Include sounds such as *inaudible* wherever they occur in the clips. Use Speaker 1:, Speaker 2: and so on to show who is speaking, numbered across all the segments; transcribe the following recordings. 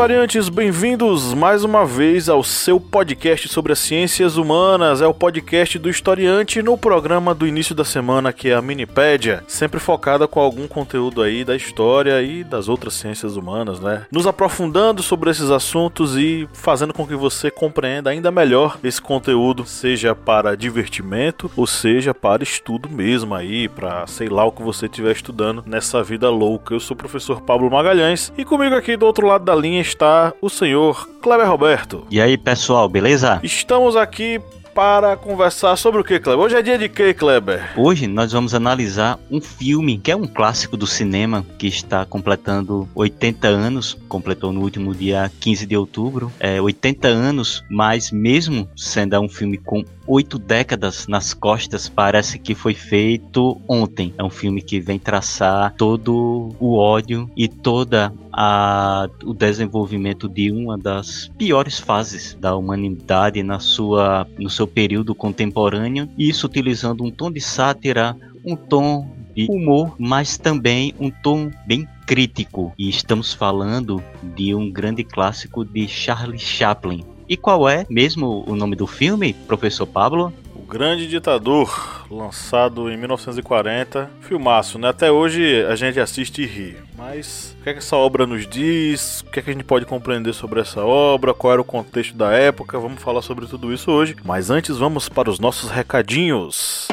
Speaker 1: Historiantes, bem-vindos mais uma vez ao seu podcast sobre as ciências humanas. É o podcast do historiante no programa do início da semana, que é a Minipédia, sempre focada com algum conteúdo aí da história e das outras ciências humanas, né? Nos aprofundando sobre esses assuntos e fazendo com que você compreenda ainda melhor esse conteúdo, seja para divertimento ou seja para estudo mesmo aí, para sei lá o que você estiver estudando nessa vida louca. Eu sou o professor Pablo Magalhães e comigo aqui do outro lado da linha está o senhor Kleber Roberto.
Speaker 2: E aí, pessoal, beleza?
Speaker 1: Estamos aqui para conversar sobre o que, Kleber? Hoje é dia de que, Kleber?
Speaker 2: Hoje nós vamos analisar um filme que é um clássico do cinema que está completando 80 anos, completou no último dia 15 de outubro, é 80 anos, mas mesmo sendo um filme com oito décadas nas costas, parece que foi feito ontem. É um filme que vem traçar todo o ódio e toda a, o desenvolvimento de uma das piores fases da humanidade na sua, no seu período contemporâneo, isso utilizando um tom de sátira, um tom de humor, mas também um tom bem crítico. E estamos falando de um grande clássico de Charlie Chaplin. E qual é mesmo o nome do filme, professor Pablo?
Speaker 1: O Grande Ditador, lançado em 1940. Filmaço, né? Até hoje a gente assiste e ri. Mas o que, é que essa obra nos diz? O que, é que a gente pode compreender sobre essa obra? Qual era o contexto da época? Vamos falar sobre tudo isso hoje. Mas antes, vamos para os nossos recadinhos.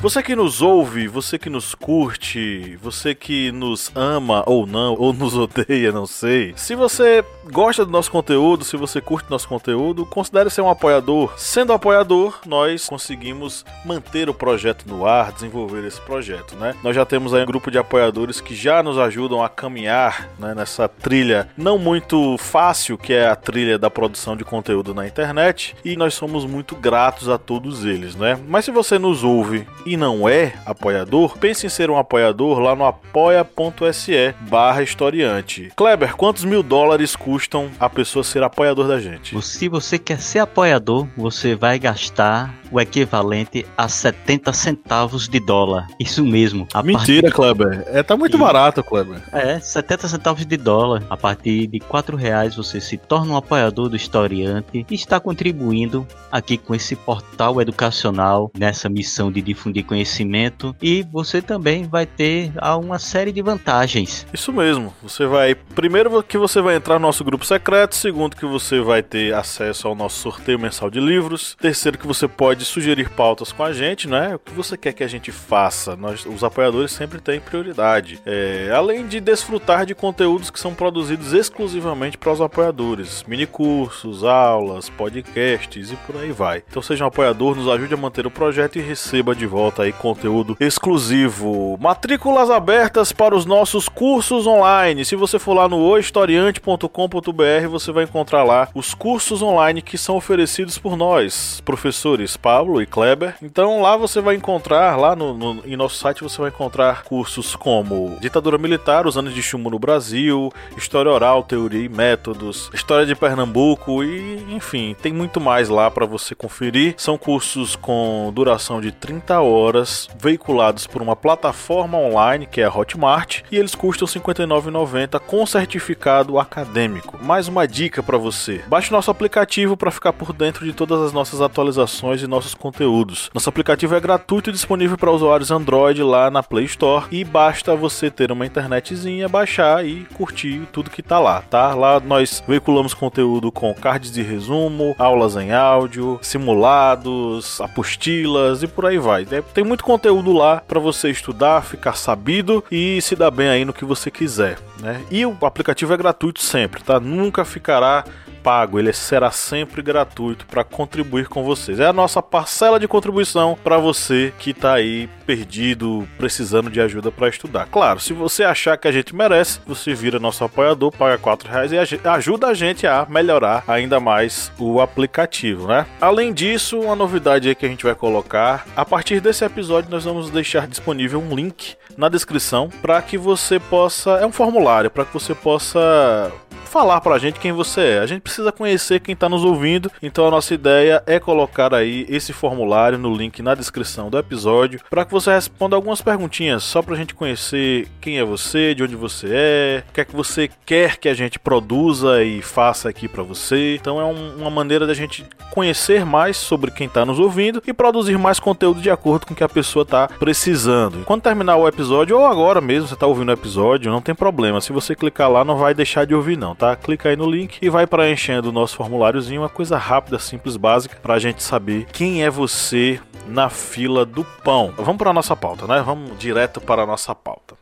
Speaker 1: Você que nos ouve, você que nos curte, você que nos ama ou não, ou nos *laughs* odeia, não sei. Se você gosta do nosso conteúdo, se você curte nosso conteúdo, considere ser um apoiador. Sendo apoiador, nós conseguimos manter o projeto no ar, desenvolver esse projeto, né? Nós já temos aí um grupo de apoiadores que já nos ajudam a caminhar né, nessa trilha não muito fácil, que é a trilha da produção de conteúdo na internet, e nós somos muito gratos a todos eles, né? Mas se você nos ouve e não é apoiador, pense em ser um apoiador lá no apoia.se barra historiante. Kleber, quantos mil dólares custam a pessoa ser apoiador da gente?
Speaker 2: Se você quer ser apoiador, você vai gastar o equivalente a 70 centavos de dólar. Isso mesmo.
Speaker 1: Mentira, partir... Kleber. É, tá muito e... barato, Kleber.
Speaker 2: É, 70 centavos de dólar. A partir de 4 reais você se torna um apoiador do historiante e está contribuindo aqui com esse portal educacional nessa missão de difundir conhecimento e você também vai ter uma série de vantagens.
Speaker 1: Isso mesmo. Você vai primeiro que você vai entrar no nosso grupo secreto, segundo que você vai ter acesso ao nosso sorteio mensal de livros, terceiro que você pode sugerir pautas com a gente, né? O que você quer que a gente faça? Nós, os apoiadores sempre têm prioridade. É, além de desfrutar de conteúdos que são produzidos exclusivamente para os apoiadores, mini cursos, aulas, podcasts e por aí vai. Então seja um apoiador, nos ajude a manter o projeto e receba de volta volta aí conteúdo exclusivo. Matrículas abertas para os nossos cursos online. Se você for lá no ohistoriante.com.br, você vai encontrar lá os cursos online que são oferecidos por nós, professores Pablo e Kleber. Então lá você vai encontrar, lá no, no em nosso site você vai encontrar cursos como Ditadura Militar, os anos de chumbo no Brasil, História Oral, Teoria e Métodos, História de Pernambuco e enfim, tem muito mais lá para você conferir. São cursos com duração de 30 horas veiculados por uma plataforma online que é a Hotmart e eles custam R$ 59,90 com certificado acadêmico. Mais uma dica para você: baixe nosso aplicativo para ficar por dentro de todas as nossas atualizações e nossos conteúdos. Nosso aplicativo é gratuito e disponível para usuários Android lá na Play Store e basta você ter uma internetzinha, baixar e curtir tudo que tá lá, tá? Lá nós veiculamos conteúdo com cards de resumo, aulas em áudio, simulados, apostilas e por aí vai. É tem muito conteúdo lá para você estudar, ficar sabido e se dar bem aí no que você quiser, né? E o aplicativo é gratuito sempre, tá? Nunca ficará pago, ele será sempre gratuito para contribuir com vocês. É a nossa parcela de contribuição para você que está aí perdido, precisando de ajuda para estudar. Claro, se você achar que a gente merece, você vira nosso apoiador, paga 4 reais e ajuda a gente a melhorar ainda mais o aplicativo, né? Além disso, uma novidade aí que a gente vai colocar, a partir desse episódio nós vamos deixar disponível um link na descrição para que você possa, é um formulário para que você possa falar pra gente quem você é. A gente precisa conhecer quem tá nos ouvindo, então a nossa ideia é colocar aí esse formulário no link na descrição do episódio para que você responda algumas perguntinhas só pra gente conhecer quem é você, de onde você é, o que é que você quer que a gente produza e faça aqui para você. Então é um, uma maneira da gente conhecer mais sobre quem tá nos ouvindo e produzir mais conteúdo de acordo com o que a pessoa tá precisando. Quando terminar o episódio ou agora mesmo você tá ouvindo o episódio, não tem problema. Se você clicar lá não vai deixar de ouvir não, tá? Clica aí no link e vai preenchendo o nosso formuláriozinho, uma coisa rápida, simples, básica, para a gente saber quem é você na fila do pão. Vamos para nossa pauta, né? Vamos direto para a nossa pauta.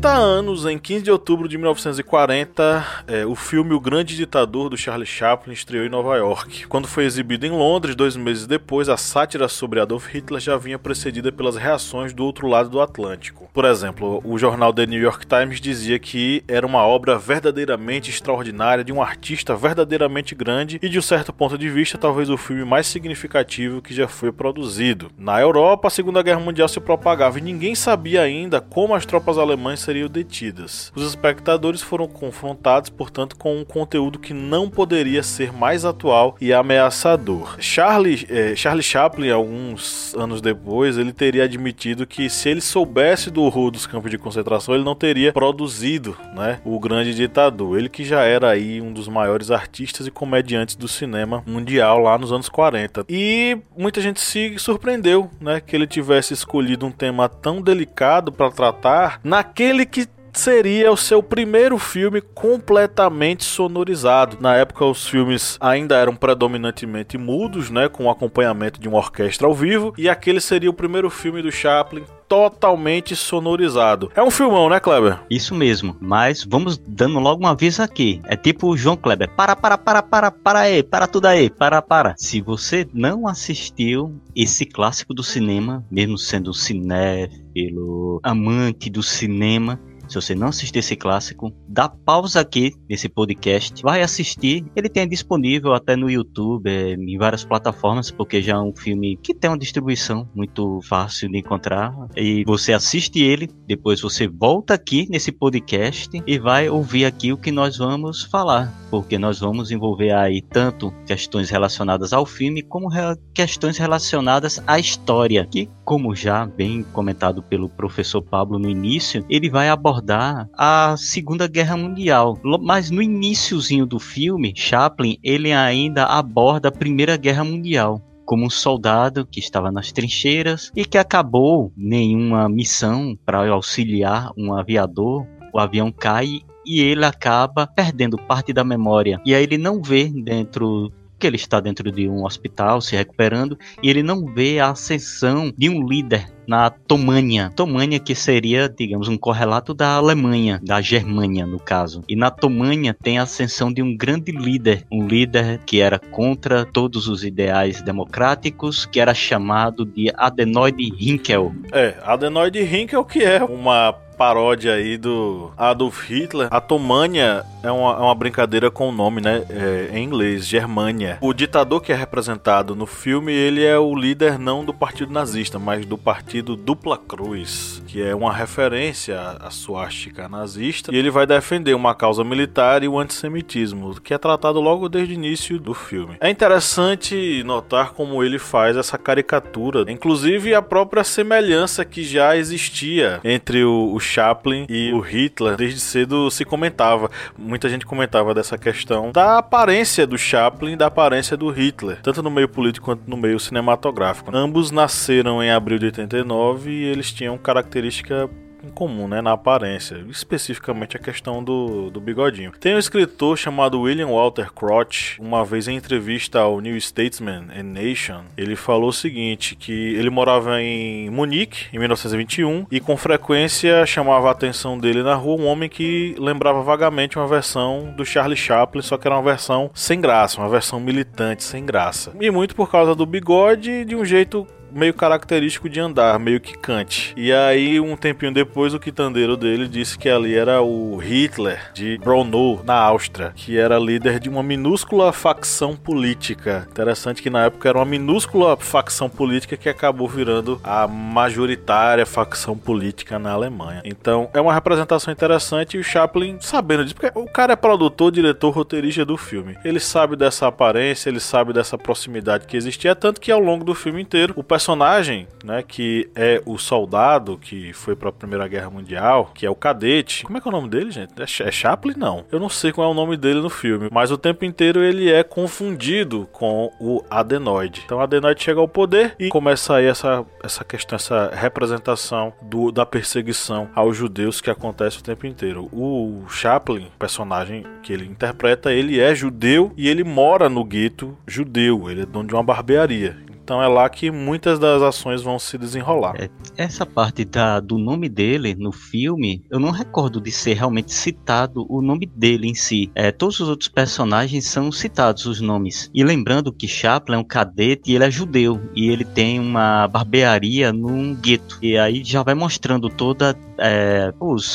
Speaker 1: 80 anos, em 15 de outubro de 1940, é, o filme O Grande Ditador do Charlie Chaplin estreou em Nova York. Quando foi exibido em Londres, dois meses depois, a sátira sobre Adolf Hitler já vinha precedida pelas reações do outro lado do Atlântico. Por exemplo, o jornal The New York Times dizia que era uma obra verdadeiramente extraordinária, de um artista verdadeiramente grande e, de um certo ponto de vista, talvez o filme mais significativo que já foi produzido. Na Europa, a Segunda Guerra Mundial se propagava e ninguém sabia ainda como as tropas alemãs seriam detidas. Os espectadores foram confrontados, portanto, com um conteúdo que não poderia ser mais atual e ameaçador. Charlie, eh, Charlie Chaplin, alguns anos depois, ele teria admitido que se ele soubesse do horror dos campos de concentração, ele não teria produzido, né, o Grande Ditador. Ele que já era aí um dos maiores artistas e comediantes do cinema mundial lá nos anos 40. E muita gente se surpreendeu, né, que ele tivesse escolhido um tema tão delicado para tratar naquele que seria o seu primeiro filme completamente sonorizado. Na época, os filmes ainda eram predominantemente mudos, né, com acompanhamento de uma orquestra ao vivo, e aquele seria o primeiro filme do Chaplin totalmente sonorizado. É um filmão, né, Kleber?
Speaker 2: Isso mesmo, mas vamos dando logo um aviso aqui. É tipo o João Kleber. Para, para, para, para, para aí, para tudo aí, para, para. Se você não assistiu esse clássico do cinema, mesmo sendo cinéfilo, amante do cinema, se você não assistiu esse clássico, dá pausa aqui nesse podcast, vai assistir. Ele tem disponível até no YouTube, é, em várias plataformas, porque já é um filme que tem uma distribuição muito fácil de encontrar. E você assiste ele, depois você volta aqui nesse podcast e vai ouvir aqui o que nós vamos falar, porque nós vamos envolver aí tanto questões relacionadas ao filme como questões relacionadas à história, que como já bem comentado pelo professor Pablo no início, ele vai abordar abordar a Segunda Guerra Mundial. Mas no iníciozinho do filme, Chaplin ele ainda aborda a Primeira Guerra Mundial como um soldado que estava nas trincheiras e que acabou nenhuma missão para auxiliar um aviador. O avião cai e ele acaba perdendo parte da memória. E aí ele não vê dentro que ele está dentro de um hospital se recuperando e ele não vê a ascensão de um líder na Tomânia. Tomânia que seria, digamos, um correlato da Alemanha, da Germânia no caso. E na Tomânia tem a ascensão de um grande líder, um líder que era contra todos os ideais democráticos, que era chamado de Adenoide Hinkel.
Speaker 1: É, Adenoide Hinkel que é uma paródia aí do Adolf Hitler. A Tomânia é uma, é uma brincadeira com o nome, né? É, em inglês, Germânia. O ditador que é representado no filme, ele é o líder não do partido nazista, mas do partido Dupla Cruz, que é uma referência à suástica nazista. E ele vai defender uma causa militar e o antissemitismo, que é tratado logo desde o início do filme. É interessante notar como ele faz essa caricatura, inclusive a própria semelhança que já existia entre o, o Chaplin e o Hitler, desde cedo se comentava, muita gente comentava dessa questão da aparência do Chaplin e da aparência do Hitler, tanto no meio político quanto no meio cinematográfico. Ambos nasceram em abril de 89 eles tinham característica incomum, né, na aparência, especificamente a questão do, do bigodinho. Tem um escritor chamado William Walter Crotch, uma vez em entrevista ao New Statesman and Nation, ele falou o seguinte, que ele morava em Munique em 1921 e com frequência chamava a atenção dele na rua um homem que lembrava vagamente uma versão do Charlie Chaplin, só que era uma versão sem graça, uma versão militante sem graça. E muito por causa do bigode de um jeito meio característico de andar, meio que cante. E aí, um tempinho depois, o quitandeiro dele disse que ali era o Hitler de Brno, na Áustria, que era líder de uma minúscula facção política. Interessante que na época era uma minúscula facção política que acabou virando a majoritária facção política na Alemanha. Então, é uma representação interessante e o Chaplin sabendo disso, porque o cara é produtor, diretor, roteirista do filme. Ele sabe dessa aparência, ele sabe dessa proximidade que existia, tanto que ao longo do filme inteiro, o personagem, né, que é o soldado que foi para a Primeira Guerra Mundial, que é o cadete. Como é que é o nome dele, gente? É, é Chaplin? Não. Eu não sei qual é o nome dele no filme, mas o tempo inteiro ele é confundido com o adenoide. Então o adenoide chega ao poder e começa aí essa, essa questão, essa representação do, da perseguição aos judeus que acontece o tempo inteiro. O Chaplin, personagem que ele interpreta, ele é judeu e ele mora no gueto judeu. Ele é dono de uma barbearia. Então é lá que muitas das ações vão se desenrolar. É,
Speaker 2: essa parte da, do nome dele no filme, eu não recordo de ser realmente citado o nome dele em si. É, todos os outros personagens são citados os nomes. E lembrando que Chaplin é um cadete e ele é judeu. E ele tem uma barbearia num gueto. E aí já vai mostrando toda é,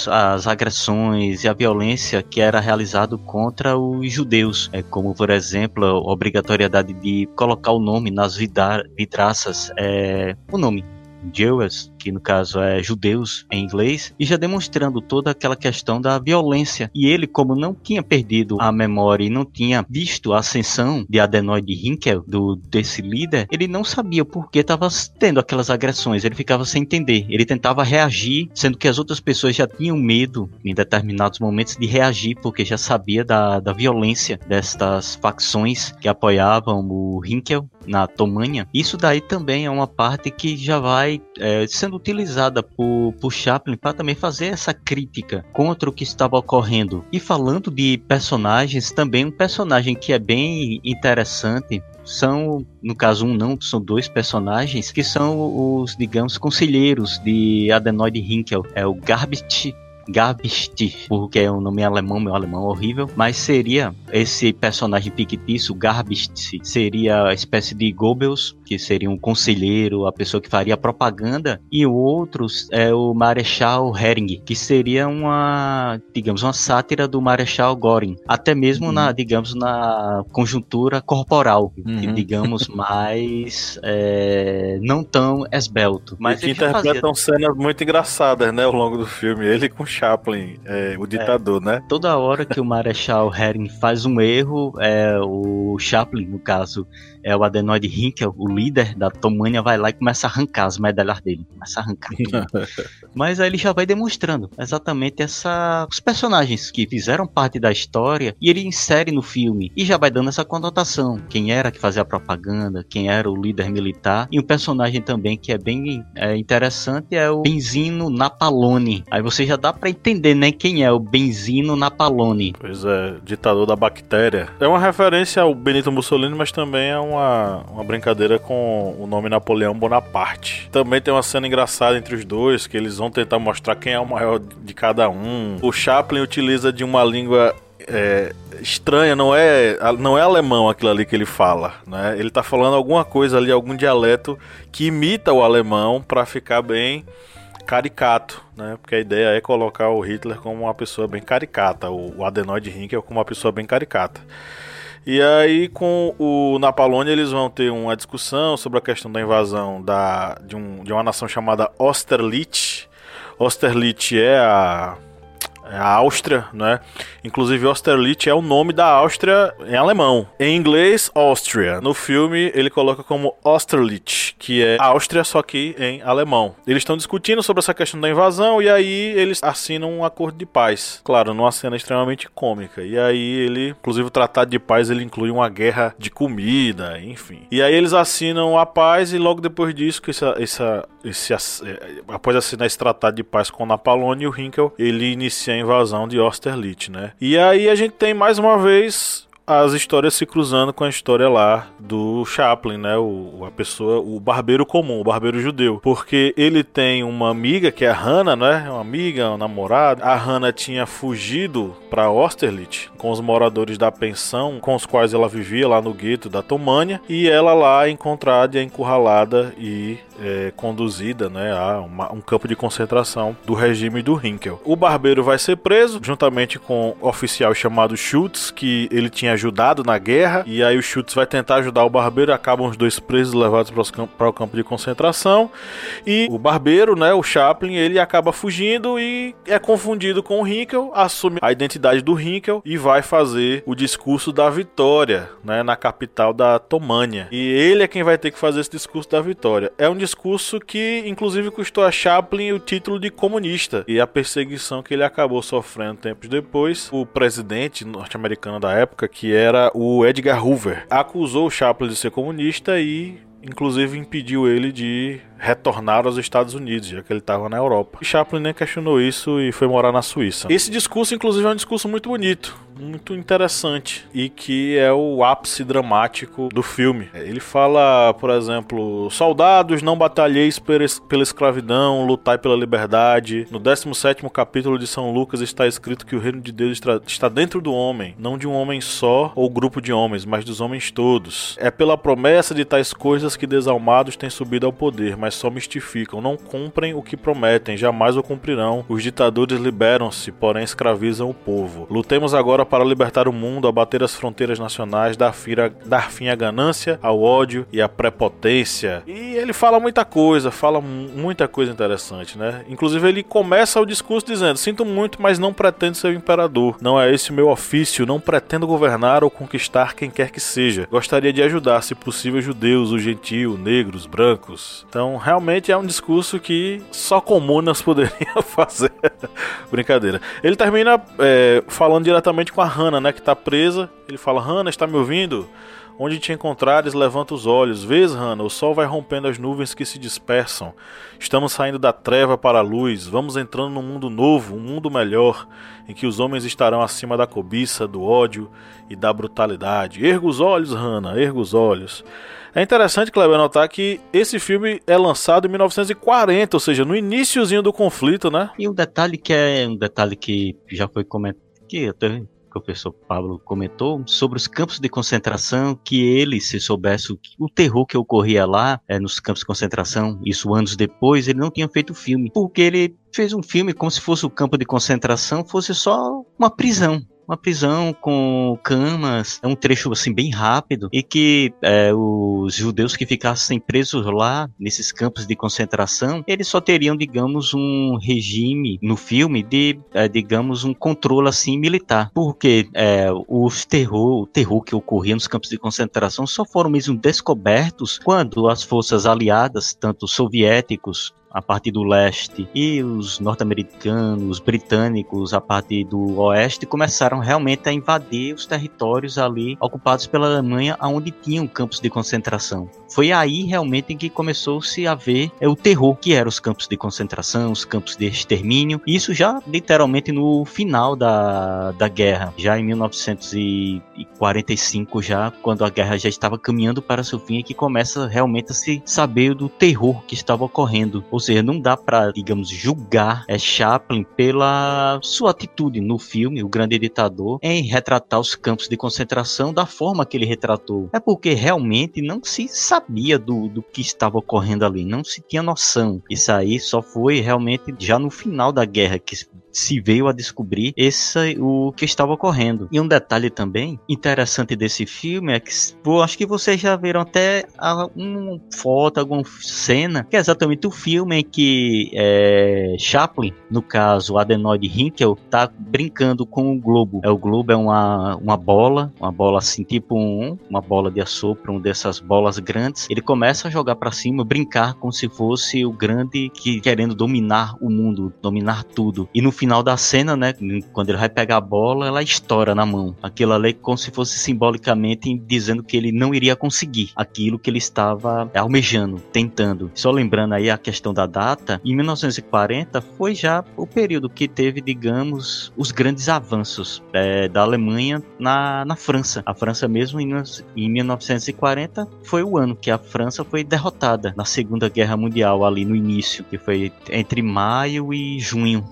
Speaker 2: as agressões e a violência que era realizado contra os judeus, é, como por exemplo a obrigatoriedade de colocar o nome nas vidraças, é, o nome Jews, que no caso é judeus em inglês, e já demonstrando toda aquela questão da violência. E ele, como não tinha perdido a memória e não tinha visto a ascensão de Adenoid Hinkel, do, desse líder, ele não sabia por que estava tendo aquelas agressões. Ele ficava sem entender. Ele tentava reagir, sendo que as outras pessoas já tinham medo em determinados momentos de reagir, porque já sabia da, da violência destas facções que apoiavam o Hinkel na Tomânia. Isso daí também é uma parte que já vai é, sendo utilizada por, por Chaplin para também fazer essa crítica contra o que estava ocorrendo. E falando de personagens, também um personagem que é bem interessante são, no caso um não, são dois personagens que são os, digamos, conselheiros de Adenoid Hinkel. É o Garbage Garbst, porque é um nome alemão, meu alemão é horrível, mas seria esse personagem fictício, Garbst, seria a espécie de Goebbels, que seria um conselheiro, a pessoa que faria propaganda, e o outro é o Marechal Hering, que seria uma, digamos, uma sátira do Marechal Göring, até mesmo uhum. na, digamos, na conjuntura corporal, uhum. que, digamos, *laughs* mais é, não tão esbelto.
Speaker 1: Mas e que interpretam fazia... cenas muito engraçadas, né, ao longo do filme, ele com Chaplin, é, o ditador, é, né?
Speaker 2: Toda hora que o Marechal Herring faz um erro, é, o Chaplin, no caso, é o Adenoid Hinkel, o líder da Tomânia, vai lá e começa a arrancar as medalhas dele. Começa a arrancar. *laughs* Mas aí ele já vai demonstrando exatamente essa, os personagens que fizeram parte da história e ele insere no filme. E já vai dando essa conotação. Quem era que fazia a propaganda, quem era o líder militar. E um personagem também que é bem é, interessante é o Benzino Napalone. Aí você já dá para entender, né, quem é o Benzino Napalone.
Speaker 1: Pois é, ditador da bactéria. É uma referência ao Benito Mussolini, mas também é uma, uma brincadeira com o nome Napoleão Bonaparte. Também tem uma cena engraçada entre os dois, que eles vão tentar mostrar quem é o maior de cada um. O Chaplin utiliza de uma língua é, estranha, não é, não é alemão aquilo ali que ele fala, né? Ele tá falando alguma coisa ali, algum dialeto que imita o alemão para ficar bem caricato, né? Porque a ideia é colocar o Hitler como uma pessoa bem caricata, o, o Adenoid Hinkel como uma pessoa bem caricata. E aí, com o Napalone, eles vão ter uma discussão sobre a questão da invasão da, de, um, de uma nação chamada Austerlitz. Austerlitz é a a Áustria, né? Inclusive Austerlitz é o nome da Áustria em alemão. Em inglês, Austria. No filme ele coloca como Austerlitz, que é Áustria só que em alemão. Eles estão discutindo sobre essa questão da invasão e aí eles assinam um acordo de paz. Claro, numa cena extremamente cômica. E aí ele, inclusive o tratado de paz ele inclui uma guerra de comida, enfim. E aí eles assinam a paz e logo depois disso que essa, essa esse, é, após assinar esse tratado de paz com Napoleão e o Hinkel, ele inicia a invasão de Austerlitz, né? E aí a gente tem mais uma vez as histórias se cruzando com a história lá do Chaplin, né? O, a pessoa, o barbeiro comum, o barbeiro judeu. Porque ele tem uma amiga que é a Hannah, né? Uma amiga, uma namorada. A Hannah tinha fugido para Austerlitz com os moradores da pensão com os quais ela vivia lá no gueto da Tomânia. E ela lá encontrada, encurralada e é, conduzida né, a uma, um campo de concentração do regime do Hinkel. O barbeiro vai ser preso, juntamente com o oficial chamado Schutz, que ele tinha ajudado na guerra, e aí o Schutz vai tentar ajudar o barbeiro, acabam os dois presos levados para o campo de concentração, e o barbeiro, né, o Chaplin, ele acaba fugindo e é confundido com o Hinkel, assume a identidade do Hinkel e vai fazer o discurso da vitória, né, na capital da Tomânia. E ele é quem vai ter que fazer esse discurso da vitória. É um discurso que, inclusive, custou a Chaplin o título de comunista e a perseguição que ele acabou sofrendo tempos depois. O presidente norte-americano da época, que era o Edgar Hoover, acusou o Chaplin de ser comunista e inclusive impediu ele de retornar aos Estados Unidos, já que ele estava na Europa. E Chaplin nem questionou isso e foi morar na Suíça. Esse discurso, inclusive, é um discurso muito bonito, muito interessante e que é o ápice dramático do filme. Ele fala, por exemplo, soldados, não batalheis pela escravidão, lutai pela liberdade. No 17º capítulo de São Lucas está escrito que o reino de Deus está dentro do homem, não de um homem só ou grupo de homens, mas dos homens todos. É pela promessa de tais coisas que desalmados têm subido ao poder, mas só mistificam, não cumprem o que prometem, jamais o cumprirão. Os ditadores liberam-se, porém escravizam o povo. Lutemos agora para libertar o mundo, abater as fronteiras nacionais, dar fim, a, dar fim à ganância, ao ódio e à prepotência. E ele fala muita coisa, fala muita coisa interessante, né? Inclusive ele começa o discurso dizendo: Sinto muito, mas não pretendo ser o imperador. Não é esse o meu ofício, não pretendo governar ou conquistar quem quer que seja. Gostaria de ajudar, se possível, judeus, os gentios, negros, brancos. Então, realmente é um discurso que só comunas *laughs* poderiam fazer. Brincadeira. Ele termina é, falando diretamente com a Hannah, né, que tá presa. Ele fala: Hannah, está me ouvindo? Onde te encontrares, levanta os olhos. Vês, Hannah, o sol vai rompendo as nuvens que se dispersam. Estamos saindo da treva para a luz. Vamos entrando num mundo novo, um mundo melhor, em que os homens estarão acima da cobiça, do ódio e da brutalidade. Erga os olhos, Hannah, erga os olhos. É interessante, Kleber, notar que esse filme é lançado em 1940, ou seja, no iníciozinho do conflito, né?
Speaker 2: E um detalhe que é um detalhe que já foi comentado, que até o professor Pablo comentou sobre os campos de concentração, que ele, se soubesse o, o terror que ocorria lá, é, nos campos de concentração, isso anos depois, ele não tinha feito o filme, porque ele fez um filme como se fosse o campo de concentração fosse só uma prisão uma prisão com camas, é um trecho assim bem rápido e que é, os judeus que ficassem presos lá nesses campos de concentração, eles só teriam, digamos, um regime no filme de, é, digamos, um controle assim militar, porque é, os terror, o terror que ocorria nos campos de concentração só foram mesmo descobertos quando as forças aliadas, tanto soviéticos a parte do leste, e os norte-americanos, britânicos, a parte do oeste, começaram realmente a invadir os territórios ali ocupados pela Alemanha, onde tinham campos de concentração. Foi aí realmente em que começou-se a ver é, o terror que eram os campos de concentração, os campos de extermínio. Isso já literalmente no final da, da guerra, já em 1945, já quando a guerra já estava caminhando para seu fim, é que começa realmente a se saber do terror que estava ocorrendo. Ou seja, não dá para, digamos, julgar é, Chaplin pela sua atitude no filme, O Grande Ditador, em retratar os campos de concentração da forma que ele retratou. É porque realmente não se sabia do, do que estava ocorrendo ali, não se tinha noção. Isso aí só foi realmente já no final da guerra que se veio a descobrir esse o que estava ocorrendo. E um detalhe também interessante desse filme é que eu acho que vocês já viram até uma foto, alguma cena, que é exatamente o filme em que é, Chaplin, no caso Adenoid Hinkel, tá brincando com o globo. É o globo é uma, uma bola, uma bola assim tipo um, uma bola de assopro, uma dessas bolas grandes. Ele começa a jogar para cima, brincar como se fosse o grande que querendo dominar o mundo, dominar tudo. E no final final da cena, né, quando ele vai pegar a bola, ela estoura na mão. Aquilo ali como se fosse simbolicamente dizendo que ele não iria conseguir aquilo que ele estava almejando, tentando. Só lembrando aí a questão da data, em 1940 foi já o período que teve, digamos, os grandes avanços é, da Alemanha na, na França. A França mesmo em, em 1940 foi o ano que a França foi derrotada na Segunda Guerra Mundial ali no início, que foi entre maio e junho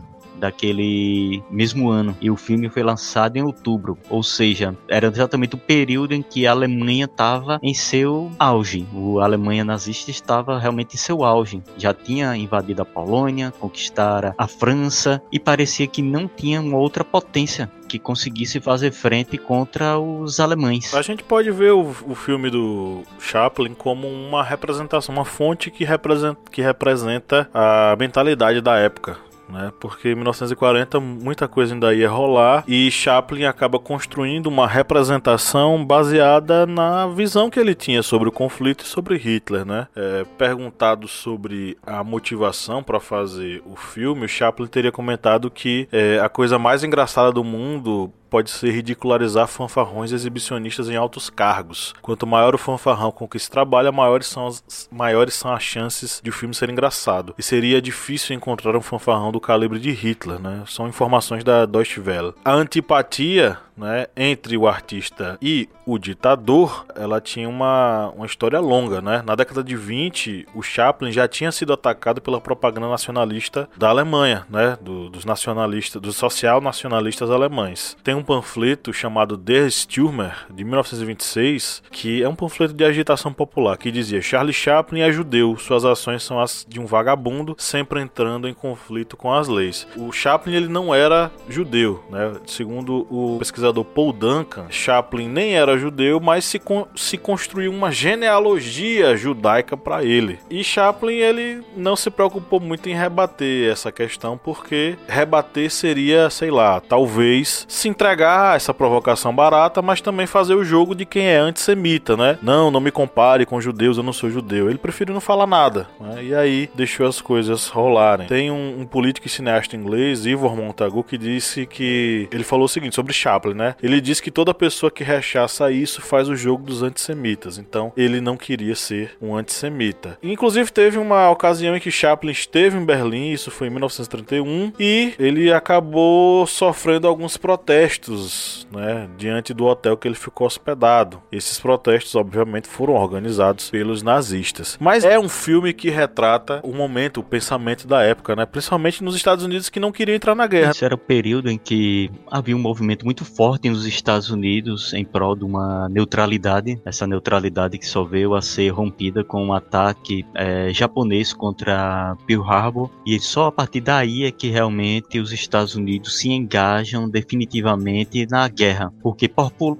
Speaker 2: daquele mesmo ano. E o filme foi lançado em outubro, ou seja, era exatamente o período em que a Alemanha estava em seu auge. A Alemanha nazista estava realmente em seu auge. Já tinha invadido a Polônia, conquistara a França e parecia que não tinha uma outra potência que conseguisse fazer frente contra os alemães.
Speaker 1: A gente pode ver o, o filme do Chaplin como uma representação, uma fonte que representa, que representa a mentalidade da época né? Porque em 1940 muita coisa ainda ia rolar e Chaplin acaba construindo uma representação baseada na visão que ele tinha sobre o conflito e sobre Hitler, né? É, perguntado sobre a motivação para fazer o filme, o Chaplin teria comentado que é, a coisa mais engraçada do mundo pode ser ridicularizar fanfarrões exibicionistas em altos cargos. Quanto maior o fanfarrão com que se trabalha, maiores são as, maiores são as chances de o filme ser engraçado. E seria difícil encontrar um fanfarrão do calibre de Hitler, né? São informações da Deutsche Welle. A antipatia né, entre o artista e o ditador, ela tinha uma, uma história longa, né? Na década de 20, o Chaplin já tinha sido atacado pela propaganda nacionalista da Alemanha, né? Do, dos nacionalistas, dos social-nacionalistas alemães. Tem um panfleto chamado Der Stürmer, de 1926, que é um panfleto de agitação popular, que dizia Charlie Chaplin é judeu, suas ações são as de um vagabundo, sempre entrando em conflito com as leis. O Chaplin, ele não era judeu, né? Segundo o pesquisador pesquisador Paul Duncan, Chaplin nem era judeu, mas se, con se construiu uma genealogia judaica para ele. E Chaplin ele não se preocupou muito em rebater essa questão, porque rebater seria, sei lá, talvez se entregar a essa provocação barata, mas também fazer o jogo de quem é antissemita, né? Não, não me compare com judeus, eu não sou judeu. Ele preferiu não falar nada, né? e aí deixou as coisas rolarem. Tem um, um político e cineasta inglês, Ivor Montagu, que disse que ele falou o seguinte sobre Chaplin né? Ele diz que toda pessoa que rechaça isso faz o jogo dos antissemitas. Então, ele não queria ser um antissemita. Inclusive, teve uma ocasião em que Chaplin esteve em Berlim, isso foi em 1931, e ele acabou sofrendo alguns protestos, né, diante do hotel que ele ficou hospedado. Esses protestos, obviamente, foram organizados pelos nazistas. Mas é um filme que retrata o momento, o pensamento da época, né, principalmente nos Estados Unidos que não queriam entrar na guerra.
Speaker 2: Esse era o período em que havia um movimento muito forte forte nos Estados Unidos em prol de uma neutralidade, essa neutralidade que só veio a ser rompida com um ataque é, japonês contra Pearl Harbor, e só a partir daí é que realmente os Estados Unidos se engajam definitivamente na guerra, porque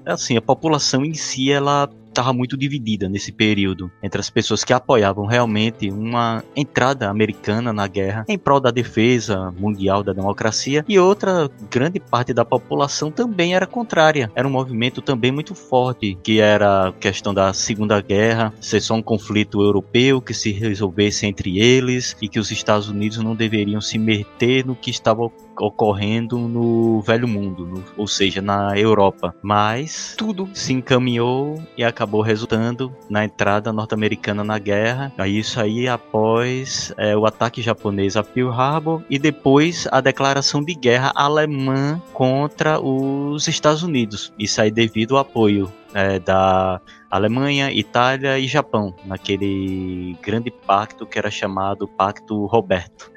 Speaker 2: assim, a população em si ela estava muito dividida nesse período entre as pessoas que apoiavam realmente uma entrada americana na guerra em prol da defesa mundial da democracia e outra grande parte da população também era contrária. Era um movimento também muito forte que era questão da Segunda Guerra ser só um conflito europeu que se resolvesse entre eles e que os Estados Unidos não deveriam se meter no que estava ocorrendo no Velho Mundo, no, ou seja, na Europa. Mas tudo se encaminhou e acabou resultando na entrada norte-americana na guerra. Isso aí após é, o ataque japonês a Pearl Harbor e depois a declaração de guerra alemã contra os Estados Unidos. Isso aí devido ao apoio é, da Alemanha, Itália e Japão, naquele grande pacto que era chamado Pacto Roberto.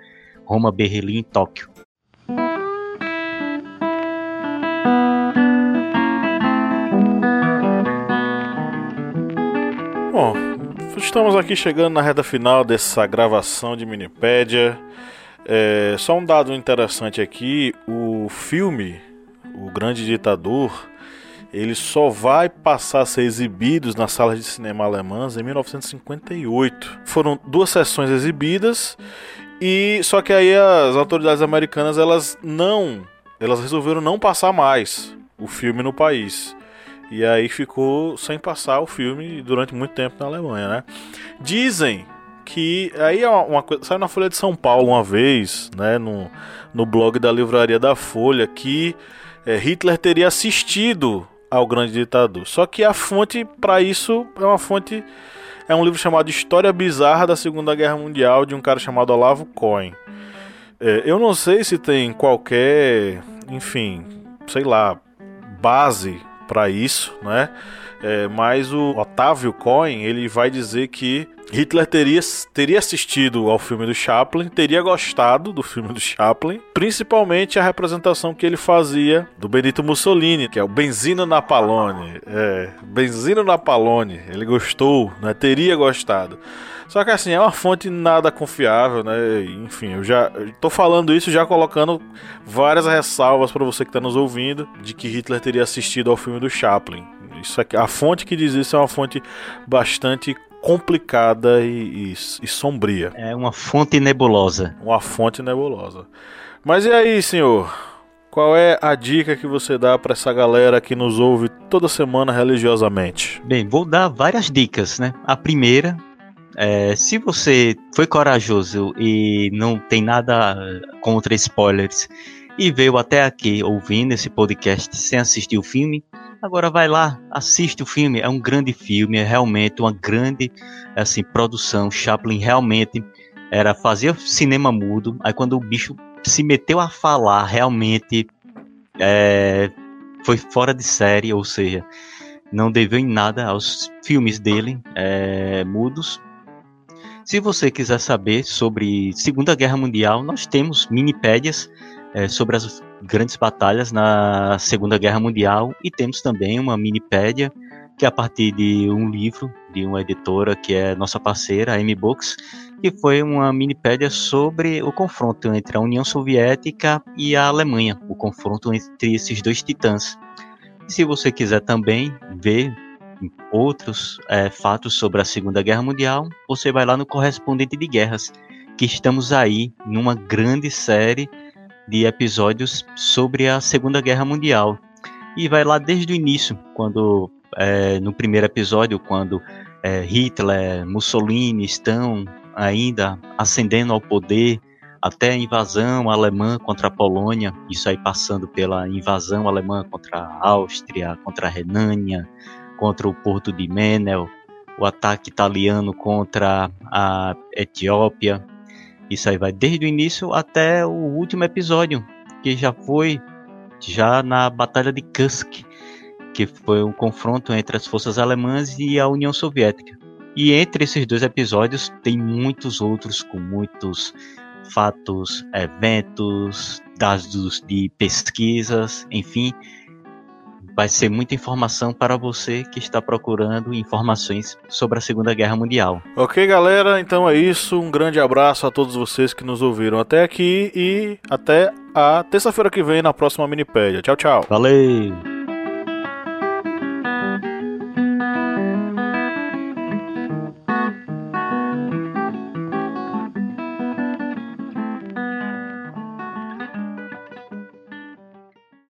Speaker 2: Roma, Berlim Tóquio.
Speaker 1: Bom, estamos aqui chegando na reta final dessa gravação de Minipédia. É, só um dado interessante aqui: o filme O Grande Ditador ele só vai passar a ser exibido nas salas de cinema alemãs em 1958. Foram duas sessões exibidas e só que aí as autoridades americanas elas não, elas resolveram não passar mais o filme no país. E aí ficou sem passar o filme durante muito tempo na Alemanha, né? Dizem que aí é uma, coisa, saiu na Folha de São Paulo uma vez, né, no, no blog da Livraria da Folha, que é, Hitler teria assistido ao Grande Ditador. Só que a fonte para isso é uma fonte é um livro chamado História Bizarra da Segunda Guerra Mundial de um cara chamado Olavo Cohen. É, eu não sei se tem qualquer, enfim, sei lá, base para isso, né? É, mas o Otávio Cohen ele vai dizer que Hitler teria, teria assistido ao filme do Chaplin, teria gostado do filme do Chaplin, principalmente a representação que ele fazia do Benito Mussolini, que é o Benzino Napalone. É, Benzino Napalone, ele gostou, né? teria gostado. Só que assim, é uma fonte nada confiável, né? Enfim, eu já tô falando isso já colocando várias ressalvas para você que está nos ouvindo de que Hitler teria assistido ao filme do Chaplin. Isso aqui, a fonte que diz isso é uma fonte bastante complicada e, e, e, sombria.
Speaker 2: É uma fonte nebulosa.
Speaker 1: Uma fonte nebulosa. Mas e aí, senhor? Qual é a dica que você dá para essa galera que nos ouve toda semana religiosamente?
Speaker 2: Bem, vou dar várias dicas, né? A primeira é, se você foi corajoso e não tem nada contra spoilers e veio até aqui ouvindo esse podcast sem assistir o filme, Agora vai lá, assiste o filme, é um grande filme, é realmente uma grande assim produção. Chaplin realmente era fazer cinema mudo. Aí quando o bicho se meteu a falar, realmente é, foi fora de série, ou seja, não deveu em nada aos filmes dele é, mudos. Se você quiser saber sobre Segunda Guerra Mundial, nós temos minipédias é, sobre as grandes batalhas na Segunda Guerra Mundial e temos também uma minipédia que é a partir de um livro de uma editora que é nossa parceira, a M-Books, que foi uma minipédia sobre o confronto entre a União Soviética e a Alemanha, o confronto entre esses dois titãs. Se você quiser também ver outros é, fatos sobre a Segunda Guerra Mundial, você vai lá no Correspondente de Guerras, que estamos aí numa grande série de episódios sobre a Segunda Guerra Mundial. E vai lá desde o início, quando é, no primeiro episódio, quando é, Hitler, Mussolini estão ainda ascendendo ao poder, até a invasão alemã contra a Polônia, isso aí passando pela invasão alemã contra a Áustria, contra a Renânia, contra o porto de Menel, o ataque italiano contra a Etiópia, isso aí vai desde o início até o último episódio, que já foi já na Batalha de Kursk, que foi um confronto entre as forças alemãs e a União Soviética. E entre esses dois episódios tem muitos outros com muitos fatos, eventos, dados de pesquisas, enfim, vai ser muita informação para você que está procurando informações sobre a Segunda Guerra Mundial.
Speaker 1: Ok, galera, então é isso. Um grande abraço a todos vocês que nos ouviram até aqui e até a terça-feira que vem na próxima Minipédia. Tchau, tchau.
Speaker 2: Valeu!